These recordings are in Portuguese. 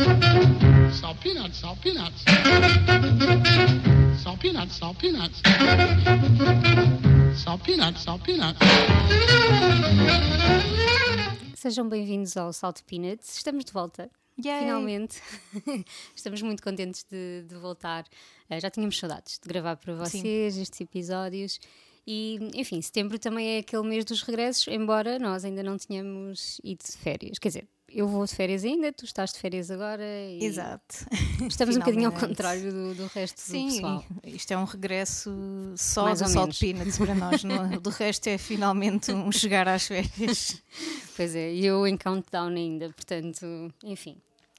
Salt peanuts, salt peanuts. Salt peanuts, salt peanuts. Salt peanuts, salt peanuts. Sejam bem-vindos ao Salt Peanuts. Estamos de volta. Yay! Finalmente. Estamos muito contentes de, de voltar. Eh, já tínhamos saudades de gravar para vocês estes episódios. E, enfim, setembro também é aquele mês dos regressos, embora nós ainda não tenhamos ido de férias. Quer dizer, eu vou de férias ainda, tu estás de férias agora. E Exato. Estamos um bocadinho ao contrário do, do resto do Sim, pessoal. isto é um regresso só Mais do Salt menos. Peanuts para nós. não- do resto é finalmente um chegar às férias. Pois é, e eu em countdown ainda, portanto, enfim.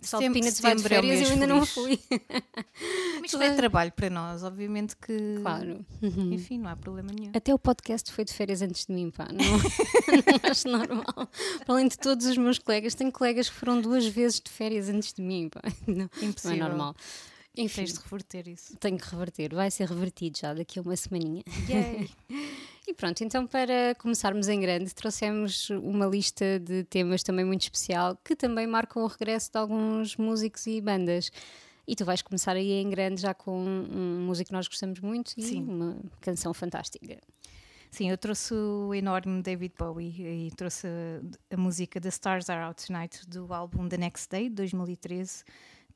Peanuts vai de setembro é férias e eu ainda não fui. Mas isto é trabalho para nós, obviamente que. Claro. Enfim, não há problema nenhum. Até o podcast foi de férias antes de mim, pá. Não, não acho normal. Para além de todos os meus colegas, tenho colegas que foram duas vezes de férias antes de mim, pá. Não, não é Impossível. normal. Enfim, Tens de reverter isso. tenho que reverter. Vai ser revertido já daqui a uma semaninha. Yay! E pronto, então para começarmos em grande, trouxemos uma lista de temas também muito especial que também marcam o regresso de alguns músicos e bandas. E tu vais começar aí em grande já com um músico que nós gostamos muito e Sim. uma canção fantástica. Sim, eu trouxe o enorme David Bowie e trouxe a, a música The Stars Are Out Tonight do álbum The Next Day, de 2013,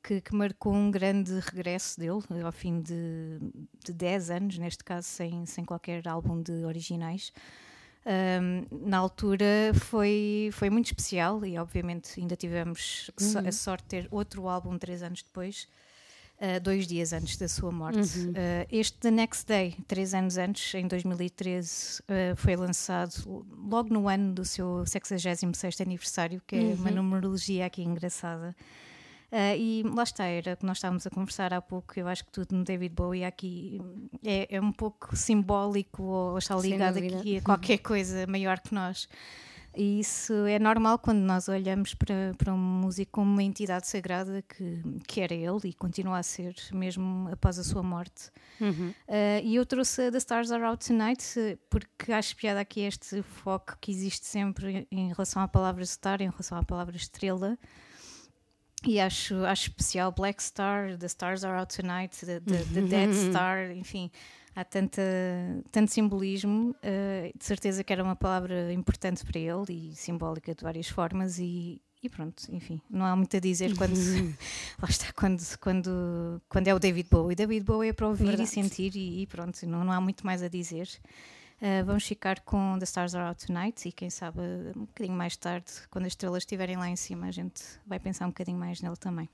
que, que marcou um grande regresso dele, ao fim de, de 10 anos, neste caso, sem, sem qualquer álbum de originais. Um, na altura foi, foi muito especial e, obviamente, ainda tivemos so- a sorte de ter outro álbum três anos depois. Uh, dois dias antes da sua morte. Uh, este The Next Day, três anos antes, em 2013, uh, foi lançado logo no ano do seu 66 aniversário, que é uma numerologia aqui engraçada. Uh, e lá está, era o que nós estávamos a conversar há pouco. Eu acho que tudo no David Bowie aqui é, é um pouco simbólico ou está ligado aqui a qualquer coisa maior que nós. E isso é normal quando nós olhamos para, para um músico como uma entidade sagrada que, que era ele e continua a ser, mesmo após a sua morte. Uhum. Uh, e eu trouxe a The Stars Are Out Tonight porque acho piada aqui este foco que existe sempre em relação à palavra star, em relação à palavra estrela. E acho, acho especial Black Star, The Stars Are Out Tonight, The, the, the Dead Star, enfim, há tanta, tanto simbolismo. eh, de certeza que era uma palavra importante para ele e simbólica de várias formas. E, e pronto, enfim, não há muito a dizer quando, lá está, quando, quando, quando é o David Bowie. David Bowie é para ouvir Verdade. e sentir, e, e pronto, não, não há muito mais a dizer. Uh, vamos ficar com The Stars Are Out Tonight e quem sabe um bocadinho mais tarde, quando as estrelas estiverem lá em cima, a gente vai pensar um bocadinho mais nele também.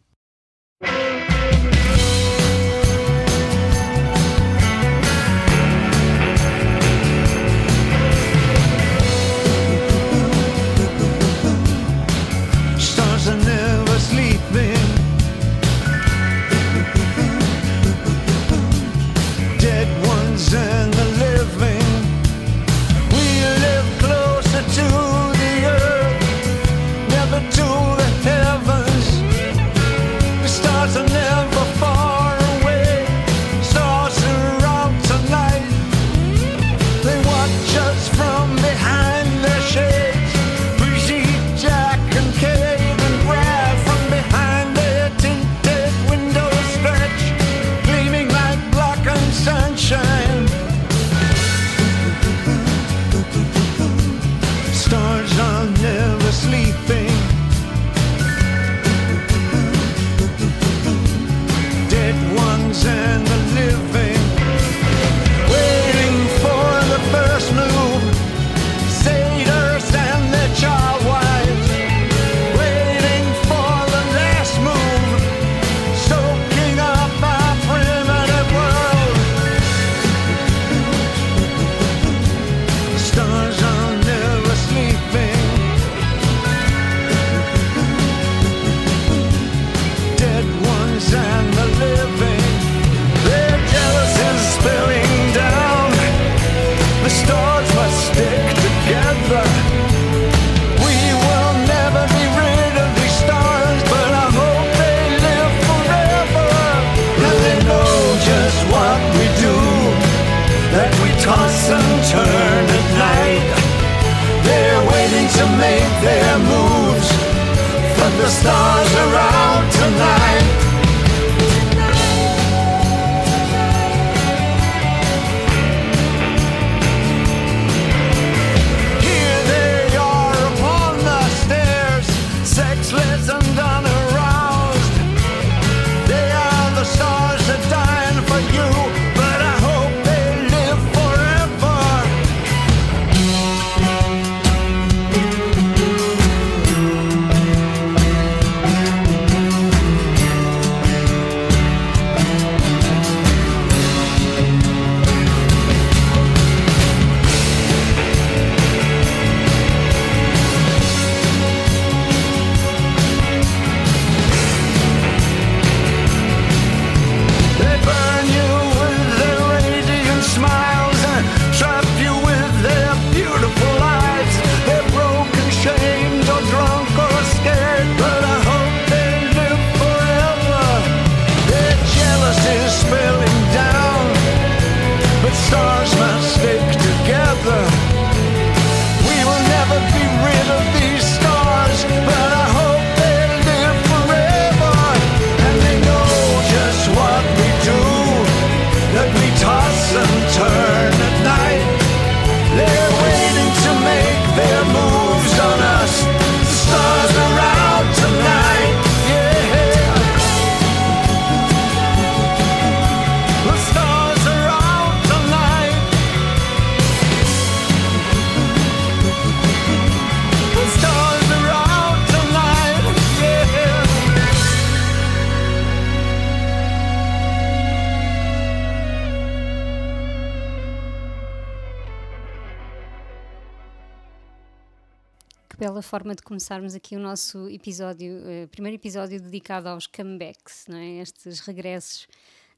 Forma de começarmos aqui o nosso episódio, eh, primeiro episódio dedicado aos comebacks, não é? Estes regressos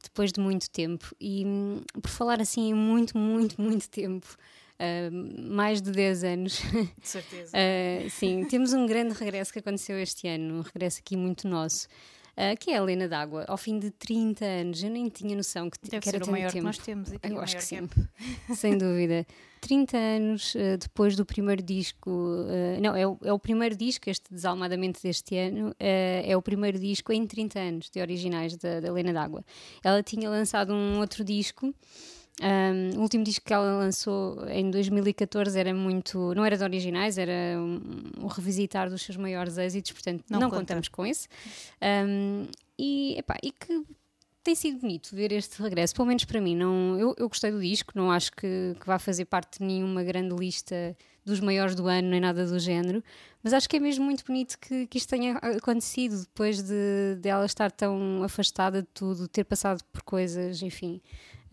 depois de muito tempo. E hum, por falar assim em muito, muito, muito tempo, ah, mais de 10 anos, De certeza. Uh, sim, temos um grande regresso que aconteceu este ano, um regresso aqui muito nosso, uh, que é a Helena d'Água, ao fim de 30 anos. Eu nem tinha noção que, Deve que era ser o maior que tempo. nós temos aqui. Eu acho que sim. Sem dúvida. 30 anos uh, depois do primeiro disco, uh, não, é o, é o primeiro disco, este Desalmadamente deste ano, uh, é o primeiro disco em 30 anos de originais da, da Helena d'Água. Ela tinha lançado um outro disco. Um, o último disco que ela lançou em 2014 era muito. não era de originais, era um, um revisitar dos seus maiores êxitos, portanto Não não, conta. contamos com esse. Um, e, epá, e que tem sido bonito ver este regresso, pelo menos para mim. Não, eu, eu gostei do disco, não acho que, que vá fazer parte de nenhuma grande lista dos maiores do ano, nem nada do género, mas acho que é mesmo muito bonito que, que isto tenha acontecido depois de, de ela estar tão afastada de tudo, ter passado por coisas, enfim.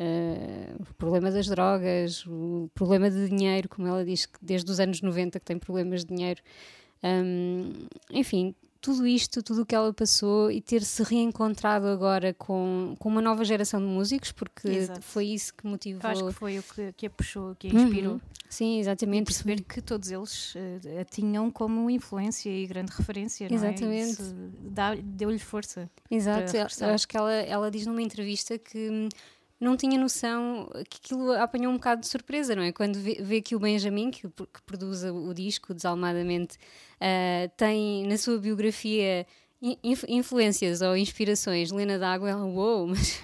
Eh, o problema das drogas, o problema de dinheiro, como ela diz que desde os anos 90 que tem problemas de dinheiro. Hum, enfim, tudo isto, tudo o que ela passou e ter se reencontrado agora com, com uma nova geração de músicos, porque Exato. foi isso que motivou. Eu acho que foi o que, que a puxou, que a inspirou. Uhum. Sim, E exatamente. perceber que todos eles eh, a tinham como influência e grande referência. não é? Exatamente. Dá- Deu-lhe força. Exato, acho que ela, ela diz numa entrevista que hum, não tinha noção que aquilo apanhou um bocado de surpresa, não é? Quando vê, vê que o Benjamin, que, que produz o, disco, Desalmadamente, ah, tem na sua biografia in- inf- influências ou inspirações, Lena d'Água, ela, uou, mas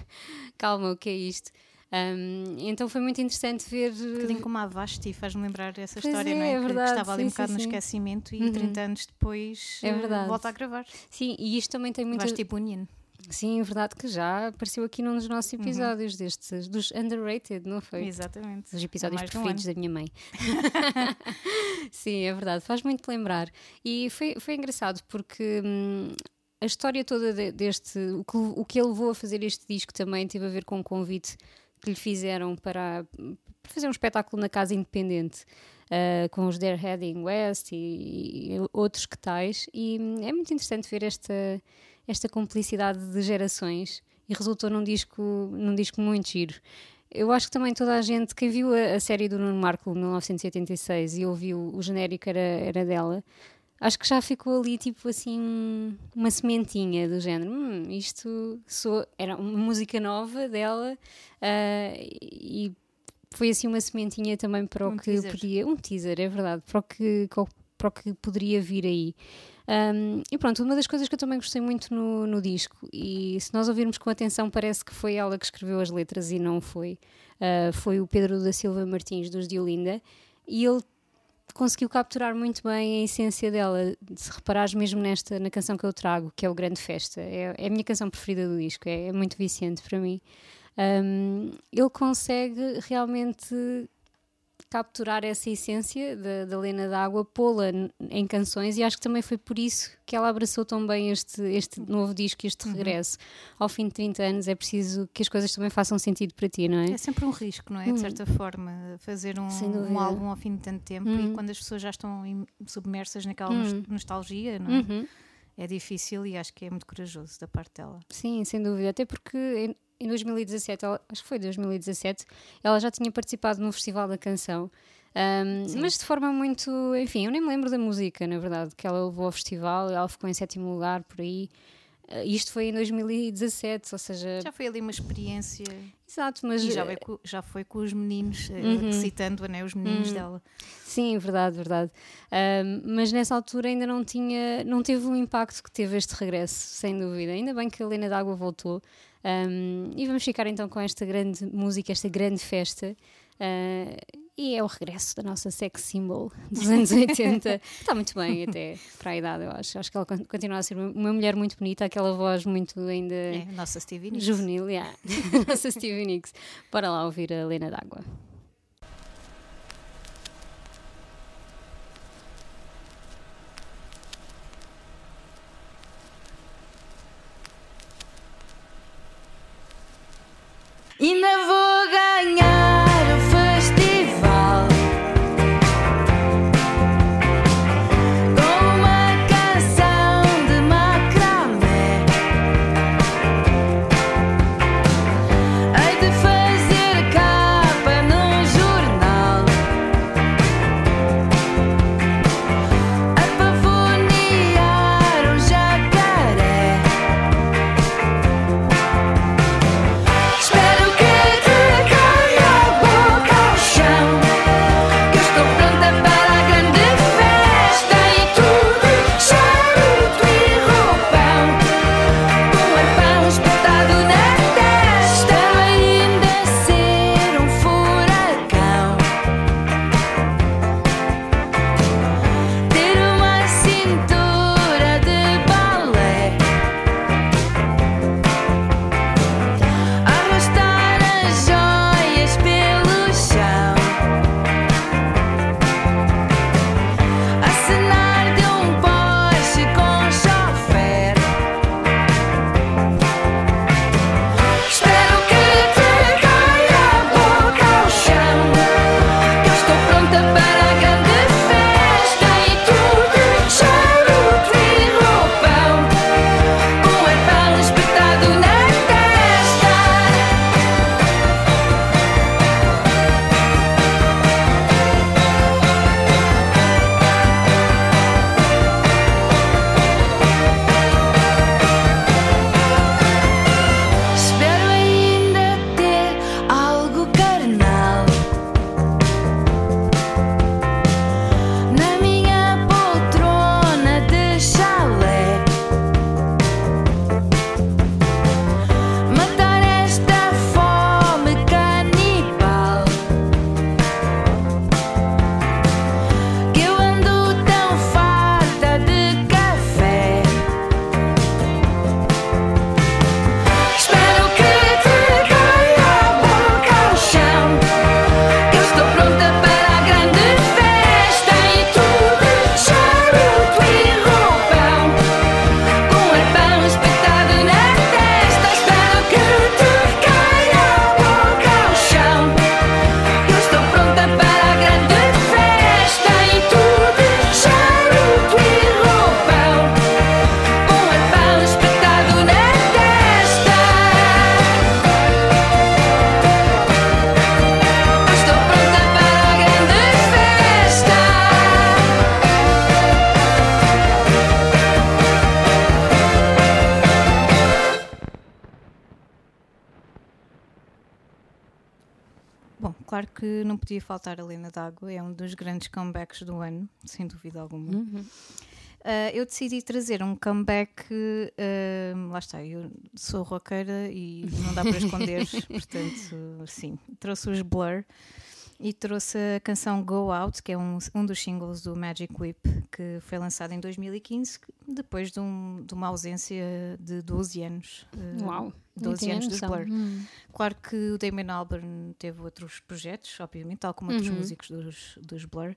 calma, o que é isto? Hum, então foi muito interessante ver. Um bocadinho como a Vasti, faz-me lembrar essa Pois história, é, não é? é Que- que, verdade, estava ali um sim, bocado sim, no sim. esquecimento e Uhum. 30 anos depois É eh, verdade. volta a gravar. Sim, e isto também tem muito. Vasti Bunyan. Sim, é verdade que já apareceu aqui num dos nossos episódios destes, dos underrated, não foi? Exatamente. Dos episódios preferidos da minha mãe. Sim, é verdade, faz muito lembrar. E foi, foi engraçado porque hum, a história toda de- deste. O que, o que ele levou a fazer este disco também teve a ver com um convite que lhe fizeram para, para fazer um espetáculo na Casa Independente. ah, com os Dare Heading West e, e outros que tais, e hum, é muito interessante ver esta, esta cumplicidade de gerações e resultou num disco, num disco muito giro. Eu acho que também toda a gente, quem viu a, a série do Nuno Marco de 1986 e ouviu o genérico era, era dela, acho que já ficou ali tipo assim uma sementinha do género. Hum, isto era uma música nova dela ah, e foi assim uma sementinha também para o Um que teaser. podia. Um teaser, é verdade, para o que, para o que poderia vir aí. Um, e pronto, uma das coisas que eu também gostei muito no, no, disco, e se nós ouvirmos com atenção, parece que foi ela que escreveu as letras e não foi, uh, foi o Pedro da Silva Martins, dos Diolinda, e ele conseguiu capturar muito bem a essência dela, se reparares mesmo nesta, na canção que eu trago, que é o Grande Festa. É, é a minha canção preferida do disco, é, é muito viciante para mim. Um, ele consegue realmente capturar essa essência da, da Lena d'Água, pô-la em canções e acho que também foi por isso que ela abraçou tão bem este, este novo disco, este uhum. regresso. Ao fim de 30 anos é preciso que as coisas também façam sentido para ti, não é? É sempre um risco, não é? Uhum. De certa forma, fazer um, um, álbum ao fim de tanto tempo uhum. e quando as pessoas já estão submersas naquela uhum. nostalgia, não é? Uhum. É difícil e acho que é muito corajoso da parte dela. Sim, sem dúvida. Até porque em 2017, ela, acho que foi 2017, ela já tinha participado no Festival da Canção. Um, mas de forma muito. Enfim, eu nem me lembro da música, na verdade, que ela levou ao festival, ela ficou em sétimo lugar por aí. Uh, isto foi em 2017, ou seja. Já foi ali uma experiência. Exato, mas. E já, foi com, já foi com os meninos, eh, uhum. citando né, os meninos uhum. dela. Sim, verdade, verdade. Mas nessa altura ainda não tinha. Não teve o impacto que teve este regresso, sem dúvida. Ainda bem que a Helena D'Água voltou. Um, e vamos ficar então com esta grande música, esta grande festa. Uh, e é o regresso da nossa sex symbol dos anos 80. Está muito bem, até para a idade, eu acho. Acho que ela continua a ser uma mulher muito bonita, aquela voz muito ainda. É, nossa Stevie Nicks. Juvenil, yeah. nossa Stevie Nicks. Bora lá ouvir a Lena d'Água. Ainda vou podia faltar a Lena d'Água, é um dos grandes comebacks do ano, sem dúvida alguma. Uhum. Ah, eu decidi trazer um comeback. ah, lá está, eu sou roqueira e não dá para esconder, portanto, sim. Trouxe os Blur e trouxe a canção Go Out, que é um, um dos singles do Magic Whip, que foi lançado em 2015, depois de, um- de uma ausência de 12 anos. ah, Uau! 12 nem anos dos. Blur. Hum. Claro que o Damon Albarn teve outros projetos, obviamente, tal como outros Uhum. músicos dos, dos Blur.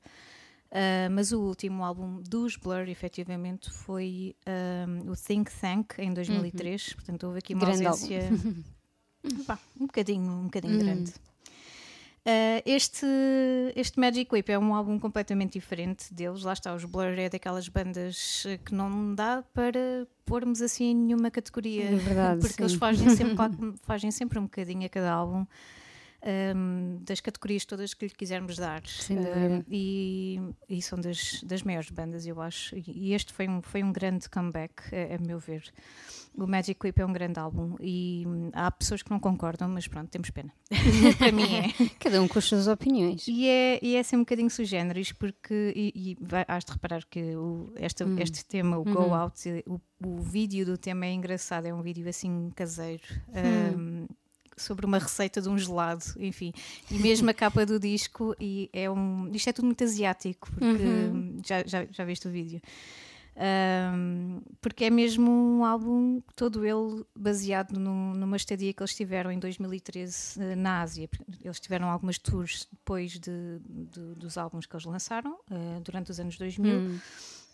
Ah, mas o último álbum dos Blur, efetivamente, foi ah, o Think Tank em 2003. Portanto, houve aqui uma Grande ausência pá, um bocadinho, um bocadinho Uhum. grande. Ah, este, este Magic Whip é um álbum completamente diferente deles. Lá está, os Blur é daquelas bandas eh, que não dá para pormos assim em nenhuma categoria. É verdade, Porque eles sim. fazem sempre, fazem sempre um bocadinho a cada álbum. ahm, das categorias todas que lhe quisermos dar dúvida. e, e são das, das maiores bandas eu acho e, e este foi um, foi um grande comeback a, a meu ver o Magic Whip é um grande álbum e hum, há pessoas que não concordam mas pronto, temos pena para mim é Cada um com as suas opiniões. e é, e é assim um bocadinho sui generis, porque e, e has de reparar que o, esta- Hum. este tema, o Go Uhum. Out, eh, o, o vídeo do tema é engraçado, é um vídeo assim caseiro. Hum. um, sobre uma receita de um gelado, enfim, e mesmo a capa do disco e é um, isto é tudo muito asiático porque Uhum. já, já, já viste o vídeo Um, porque é mesmo um álbum todo ele baseado num- numa estadia que eles tiveram em 2013 eh, na Ásia. Eles tiveram algumas tours depois de, de- dos álbuns que eles lançaram eh, durante os anos 2000 Hum.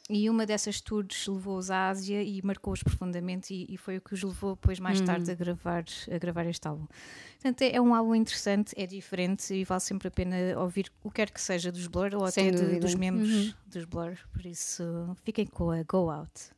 E uma dessas tours levou-os à Ásia e marcou-os profundamente e, e foi o que os levou depois mais Uhum. tarde a gravar, a gravar este álbum. Portanto, é, é um álbum interessante, é diferente e vale sempre a pena ouvir o que quer que seja dos Blur ou Sem até de- dos membros Uhum. dos Blur. Por isso, fiquem com a Go Out.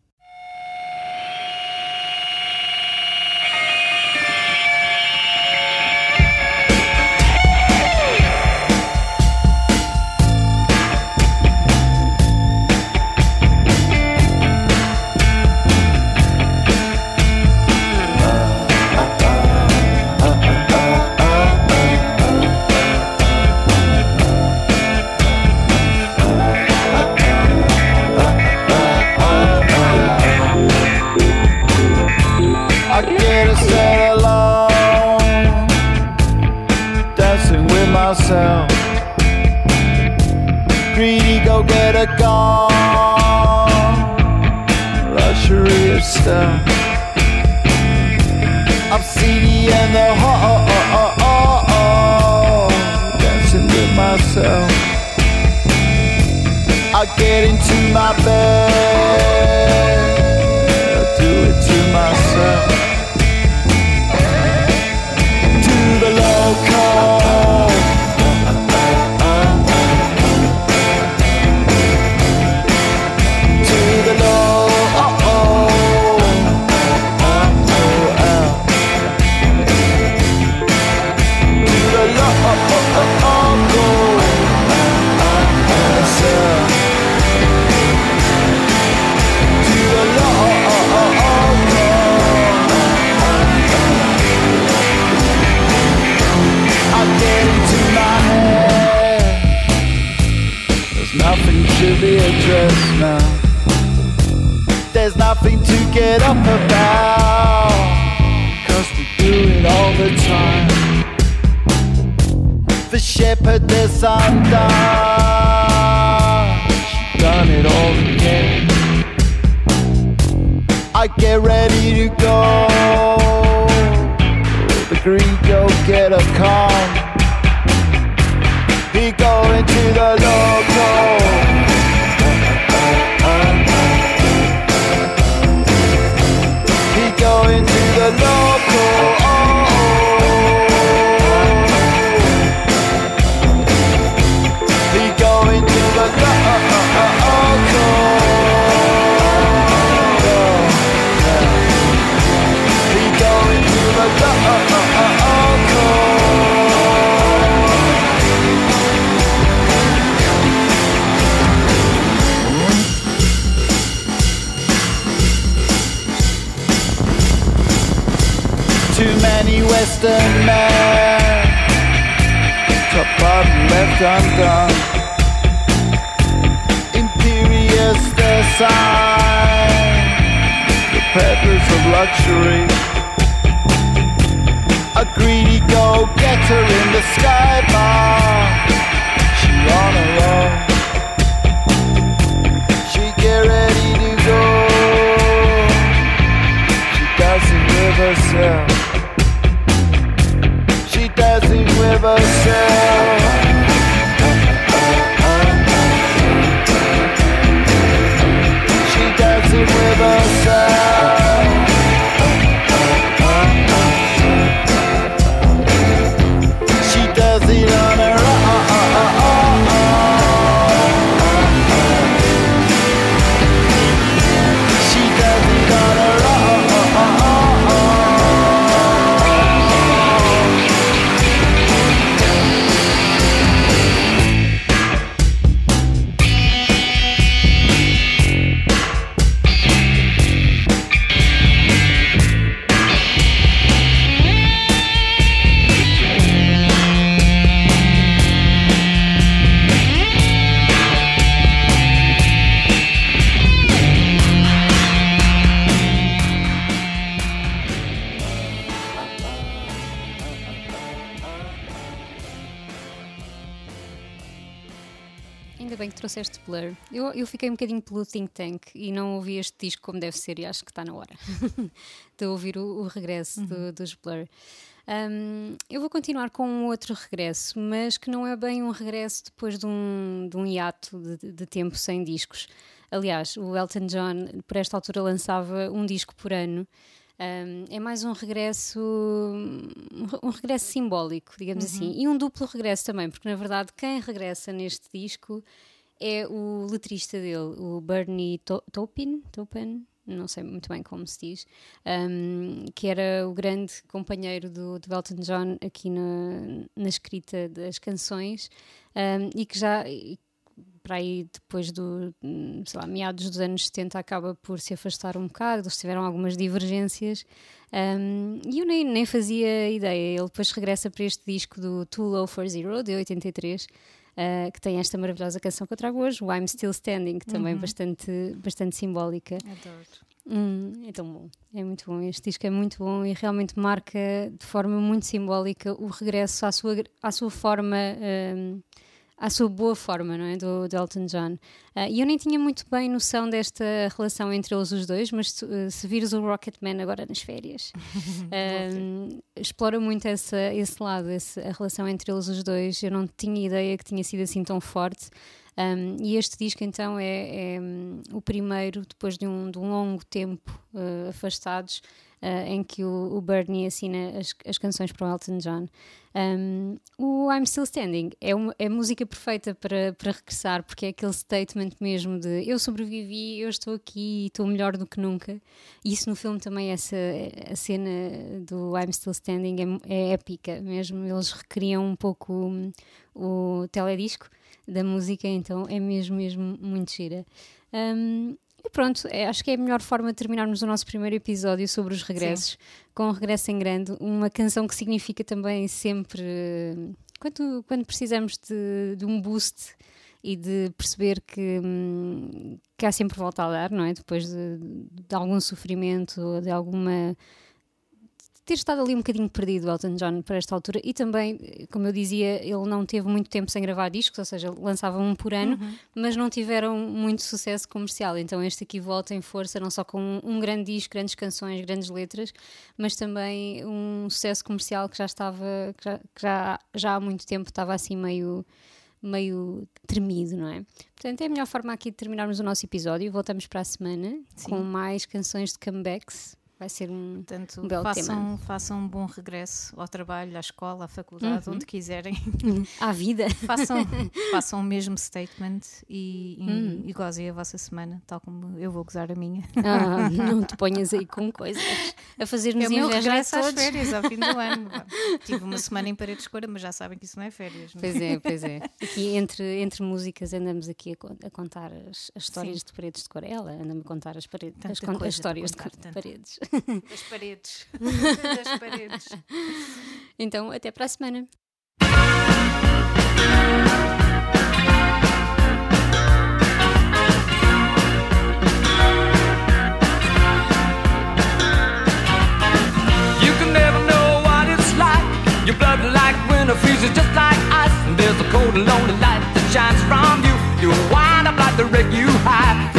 Set alone, dancing with myself. Greedy, go get a gun, luxury of stuff. Seedy and the ho dancing with myself. I get into my bed, I do it to myself. Bottom left undone. Imperial. The peddlers of luxury. A greedy go-getter in the sky bar. She on her own. She get ready to go. She dancing with herself. She dancing with herself. Trouxeste Blur. Eu, eu fiquei um bocadinho pelo Think Tank e não ouvi este disco como deve ser e acho que está na hora de ouvir o, o regresso do- dos Blur. Um, eu vou continuar com um outro regresso, mas que não é bem um regresso depois de um, de um hiato de, de tempo sem discos. Aliás, o Elton John, por esta altura, lançava um disco por ano. Um, é mais um regresso, um re- um regresso simbólico, digamos assim, e um duplo regresso também, porque na verdade quem regressa neste disco é o letrista dele, o Bernie Taupin, Taupin, não sei muito bem como se diz, um, que era o grande companheiro do, do Elton John aqui na, na escrita das canções um, e que já para aí depois do, sei lá, meados dos anos 70 acaba por se afastar um bocado, eles tiveram algumas divergências um, e eu nem, nem fazia ideia. Ele depois regressa para este disco do Too Low for Zero, de 83, uh, que tem esta maravilhosa canção que eu trago hoje, o I'm Still Standing, também bastante, bastante simbólica. Adoro. Hum, é tão bom, é muito bom. Este disco é muito bom e realmente marca de forma muito simbólica o regresso à sua, à sua forma, hum, à sua boa forma, não é? Do, do Elton John. Ah, E eu nem tinha muito bem noção desta relação entre eles os dois, mas se, eh, se vires o Rocketman agora nas férias, hum, explora muito essa, esse lado, esse- a relação entre eles os dois. Eu não tinha ideia que tinha sido assim tão forte. Um, e este disco então é, é, hum, o primeiro depois de um, de um longo tempo uh, afastados uh, em que o, o Bernie assina as, as canções para o Elton John. Um, o I'm Still Standing é, uma, é música perfeita para, para regressar porque é aquele statement mesmo de eu sobrevivi, eu estou aqui e estou melhor do que nunca. Isso no filme também, essa, a cena do I'm Still Standing é, é épica mesmo. Eles recriam um pouco hum, o teledisco da música, então é mesmo, mesmo muito gira. Um, e pronto, é- acho que é a melhor forma de terminarmos o nosso primeiro episódio sobre os regressos, com um regresso em grande, uma canção que significa também sempre quando, quando precisamos de, de um boost e de perceber que, hum, que há sempre volta a dar, não é? Depois de, de algum sofrimento ou de alguma ter estado ali um bocadinho perdido o Elton John para esta altura e também, como eu dizia, ele não teve muito tempo sem gravar discos, ou seja, lançava um por ano, mas não tiveram muito sucesso comercial. Então este aqui volta em força, não só com um, um grande disco, grandes canções, grandes letras, mas também um sucesso comercial que já estava, que já, que já, já há muito tempo estava assim meio meio tremido, não é? Portanto, é a melhor forma aqui de terminarmos o nosso episódio. Voltamos para a semana Sim. com mais canções de comebacks. Vai ser um, Portanto, Um belo façam, façam um bom regresso ao trabalho, à escola, à faculdade, Uhum. onde quiserem. à vida. façam, façam o mesmo statement e, e, Hum. e gozem a vossa semana, tal como eu vou gozar a minha. Ah, não te ponhas aí com coisas a fazer-nos É o meu regresso às férias, ao fim do ano. Tive uma semana em parede escura, mas já sabem que isso não é férias. não é? Pois é, pois é. Aqui entre, entre músicas andamos aqui a, a contar as, as histórias Sim. de paredes de cor. Ela anda-me a contar as, paredes, as, as histórias de contar, tanta. paredes. das paredes. das paredes. Então, até para a semana. Your blood like winter freezes just like ice And there's a cold lonely light that shines from you You wind up like the wreck you hide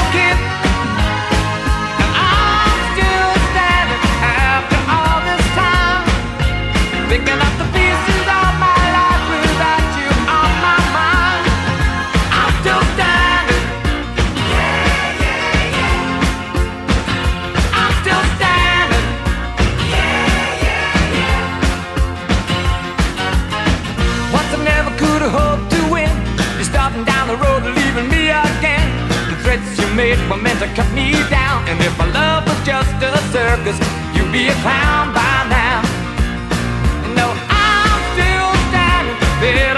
you were meant to cut me down. And if my love was just a circus, you'd be a clown by now. No, I'm still standing better